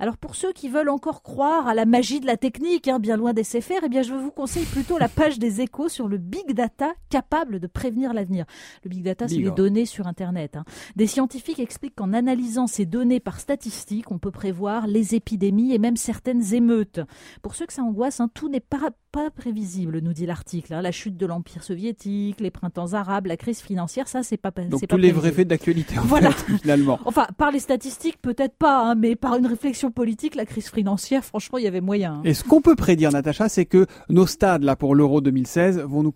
Alors pour ceux qui veulent encore croire à la magie de la technique, hein, bien loin des faire, eh bien je vous conseille plutôt la page des échos sur le big data capable de prévenir l'avenir. Le big data, c'est les données sur Internet. Hein. Des scientifiques expliquent qu'en analysant ces données par statistiques, on peut prévoir les épidémies et même certaines émeutes. Pour ceux que ça angoisse, hein, tout n'est pas, pas prévisible, nous dit l'article. La chute de l'Empire soviétique, les printemps arabes, la crise financière, ça c'est pas Donc tous les vrais faits d'actualité voilà. finalement. Enfin, par les statistiques peut-être pas, mais par une réflexion politique, la crise financière, franchement, il y avait moyen. Hein. Et ce qu'on peut prédire, Natacha, c'est que nos stades là pour l'Euro 2016 vont nous